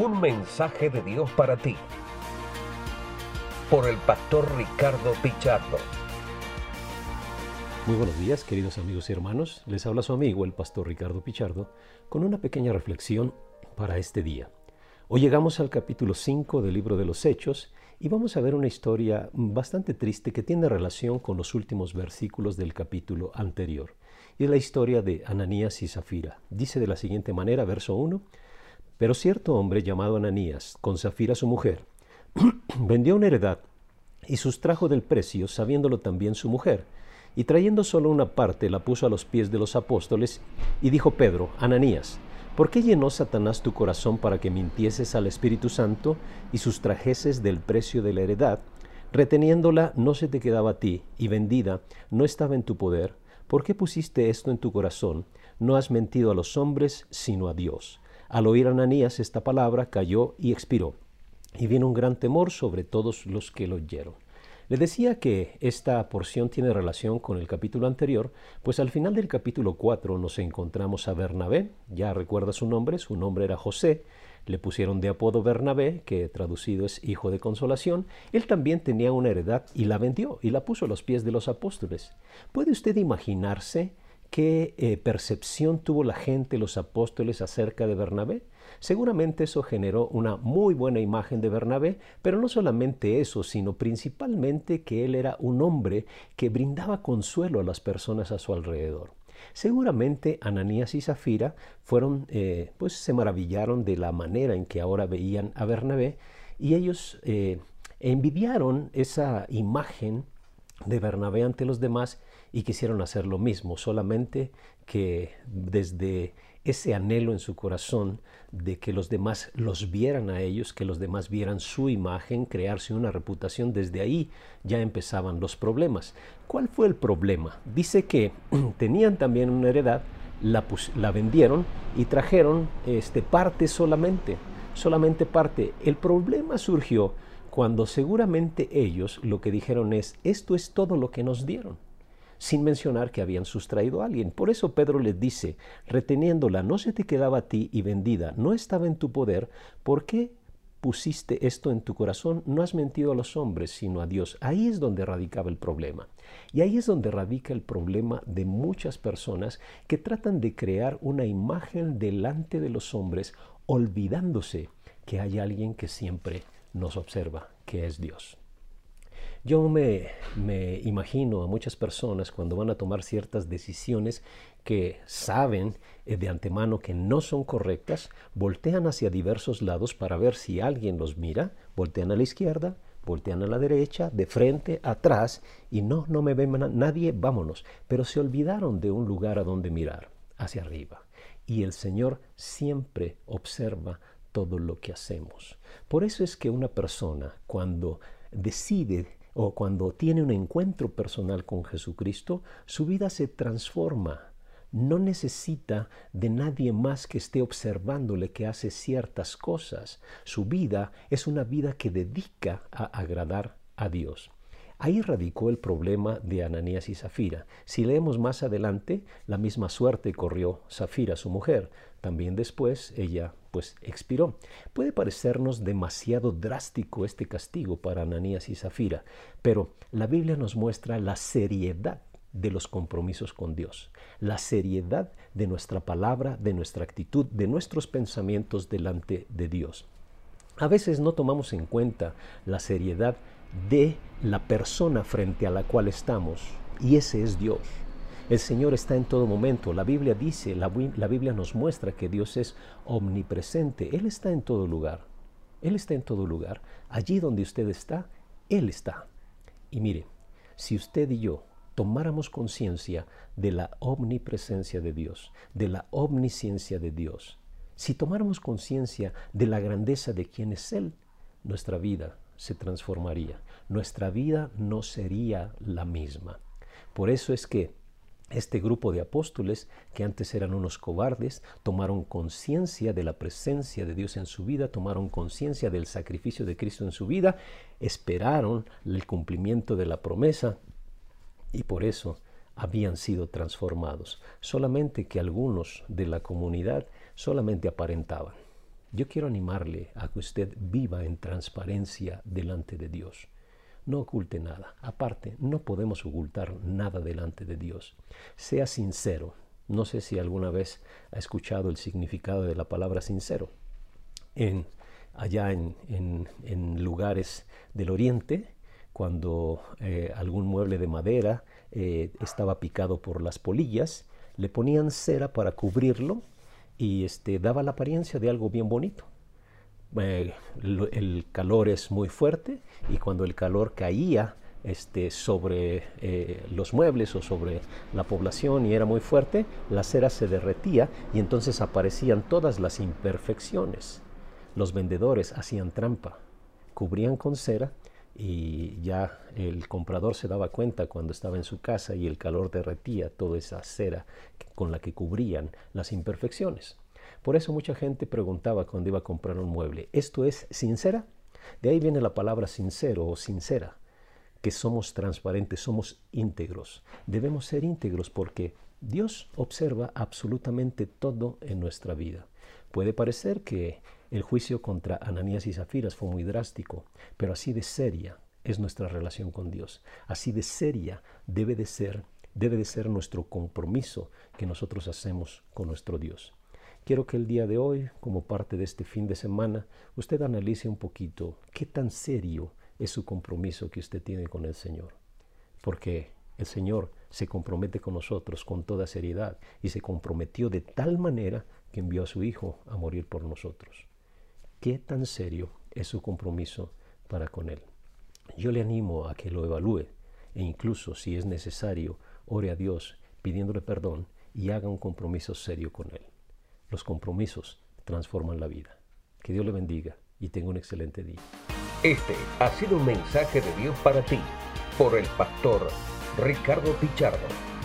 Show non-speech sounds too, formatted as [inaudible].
Un mensaje de Dios para ti. Por el pastor Ricardo Pichardo. Muy buenos días, queridos amigos y hermanos. Les habla su amigo, el pastor Ricardo Pichardo, con una pequeña reflexión para este día. Hoy llegamos al capítulo 5 del libro de los Hechos y vamos a ver una historia bastante triste que tiene relación con los últimos versículos del capítulo anterior. Y es la historia de Ananías y Zafira. Dice de la siguiente manera, verso 1, pero cierto hombre llamado Ananías, con Zafira su mujer, [clears throat] vendió una heredad y sustrajo del precio, sabiéndolo también su mujer, y trayendo solo una parte la puso a los pies de los apóstoles, y dijo Pedro, Ananías, ¿por qué llenó Satanás tu corazón para que mintieses al Espíritu Santo y sustrajeses del precio de la heredad? Reteniéndola no se te quedaba a ti, y vendida no estaba en tu poder. ¿Por qué pusiste esto en tu corazón? No has mentido a los hombres, sino a Dios. Al oír Ananías esta palabra, cayó y expiró. Y vino un gran temor sobre todos los que lo oyeron. Le decía que esta porción tiene relación con el capítulo anterior, pues al final del capítulo 4 nos encontramos a Bernabé, ya recuerda su nombre, su nombre era José, le pusieron de apodo Bernabé, que traducido es hijo de consolación, él también tenía una heredad y la vendió y la puso a los pies de los apóstoles. ¿Puede usted imaginarse qué eh, percepción tuvo la gente, los apóstoles, acerca de Bernabé. Seguramente eso generó una muy buena imagen de Bernabé, pero no solamente eso, sino principalmente que él era un hombre que brindaba consuelo a las personas a su alrededor. Seguramente Ananías y Zafira fueron, eh, pues se maravillaron de la manera en que ahora veían a Bernabé y ellos eh, envidiaron esa imagen de Bernabé ante los demás y quisieron hacer lo mismo, solamente que desde ese anhelo en su corazón de que los demás los vieran a ellos, que los demás vieran su imagen, crearse una reputación, desde ahí ya empezaban los problemas. ¿Cuál fue el problema? Dice que [clears throat] tenían también una heredad, la, la vendieron y trajeron este, parte solamente, solamente parte. El problema surgió cuando seguramente ellos lo que dijeron es, esto es todo lo que nos dieron sin mencionar que habían sustraído a alguien. Por eso Pedro les dice, reteniéndola no se te quedaba a ti y vendida no estaba en tu poder, ¿por qué pusiste esto en tu corazón? No has mentido a los hombres, sino a Dios. Ahí es donde radicaba el problema. Y ahí es donde radica el problema de muchas personas que tratan de crear una imagen delante de los hombres, olvidándose que hay alguien que siempre nos observa, que es Dios. Yo me, imagino a muchas personas cuando van a tomar ciertas decisiones que saben eh, de antemano que no son correctas, voltean hacia diversos lados para ver si alguien los mira, voltean a la izquierda, voltean a la derecha, de frente, atrás, y no, no me ve nadie, vámonos. Pero se olvidaron de un lugar a donde mirar, hacia arriba. Y el Señor siempre observa todo lo que hacemos. Por eso es que una persona cuando decide o cuando tiene un encuentro personal con Jesucristo, su vida se transforma. No necesita de nadie más que esté observándole que hace ciertas cosas. Su vida es una vida que dedica a agradar a Dios. Ahí radicó el problema de Ananías y Zafira. Si leemos más adelante, la misma suerte corrió Zafira, su mujer. También después ella pues expiró. Puede parecernos demasiado drástico este castigo para Ananías y Zafira, pero la Biblia nos muestra la seriedad de los compromisos con Dios, la seriedad de nuestra palabra, de nuestra actitud, de nuestros pensamientos delante de Dios. A veces no tomamos en cuenta la seriedad de la persona frente a la cual estamos, y ese es Dios. El Señor está en todo momento. La Biblia dice, la, Biblia nos muestra que Dios es omnipresente. Él está en todo lugar. Él está en todo lugar. Allí donde usted está, Él está. Y mire, si usted y yo tomáramos conciencia de la omnipresencia de Dios, de la omnisciencia de Dios, si tomáramos conciencia de la grandeza de quien es Él, nuestra vida se transformaría. Nuestra vida no sería la misma. Por eso es que este grupo de apóstoles, que antes eran unos cobardes, tomaron conciencia de la presencia de Dios en su vida, tomaron conciencia del sacrificio de Cristo en su vida, esperaron el cumplimiento de la promesa y por eso habían sido transformados. Solamente que algunos de la comunidad solamente aparentaban Yo quiero animarle a que usted viva en transparencia delante de Dios. No oculte nada. Aparte, no podemos ocultar nada delante de Dios. Sea sincero. No sé si alguna vez ha escuchado el significado de la palabra sincero. Allá en, en, lugares del oriente, cuando eh, algún mueble de madera eh, estaba picado por las polillas, le ponían cera para cubrirlo y este, daba la apariencia de algo bien bonito. Eh, el calor es muy fuerte y cuando el calor caía este, sobre eh, los muebles o sobre la población y era muy fuerte, la cera se derretía y entonces aparecían todas las imperfecciones. Los vendedores hacían trampa, cubrían con cera y ya el comprador se daba cuenta cuando estaba en su casa y el calor derretía toda esa cera con la que cubrían las imperfecciones. Por eso mucha gente preguntaba cuando iba a comprar un mueble, ¿esto es sincera? De ahí viene la palabra sincero o sincera, que somos transparentes, somos íntegros. Debemos ser íntegros porque Dios observa absolutamente todo en nuestra vida. Puede parecer que el juicio contra Ananías y Zafiras fue muy drástico, pero así de seria es nuestra relación con Dios. Así de seria debe de ser, debe de ser nuestro compromiso que nosotros hacemos con nuestro Dios. Quiero que el día de hoy, como parte de este fin de semana, usted analice un poquito qué tan serio es su compromiso que usted tiene con el Señor. Porque el Señor se compromete con nosotros con toda seriedad y se comprometió de tal manera que envió a su Hijo a morir por nosotros qué tan serio es su compromiso para con Él. Yo le animo a que lo evalúe e incluso, si es necesario, ore a Dios pidiéndole perdón y haga un compromiso serio con Él. Los compromisos transforman la vida. Que Dios le bendiga y tenga un excelente día. Este ha sido un mensaje de Dios para ti por el pastor Ricardo Pichardo.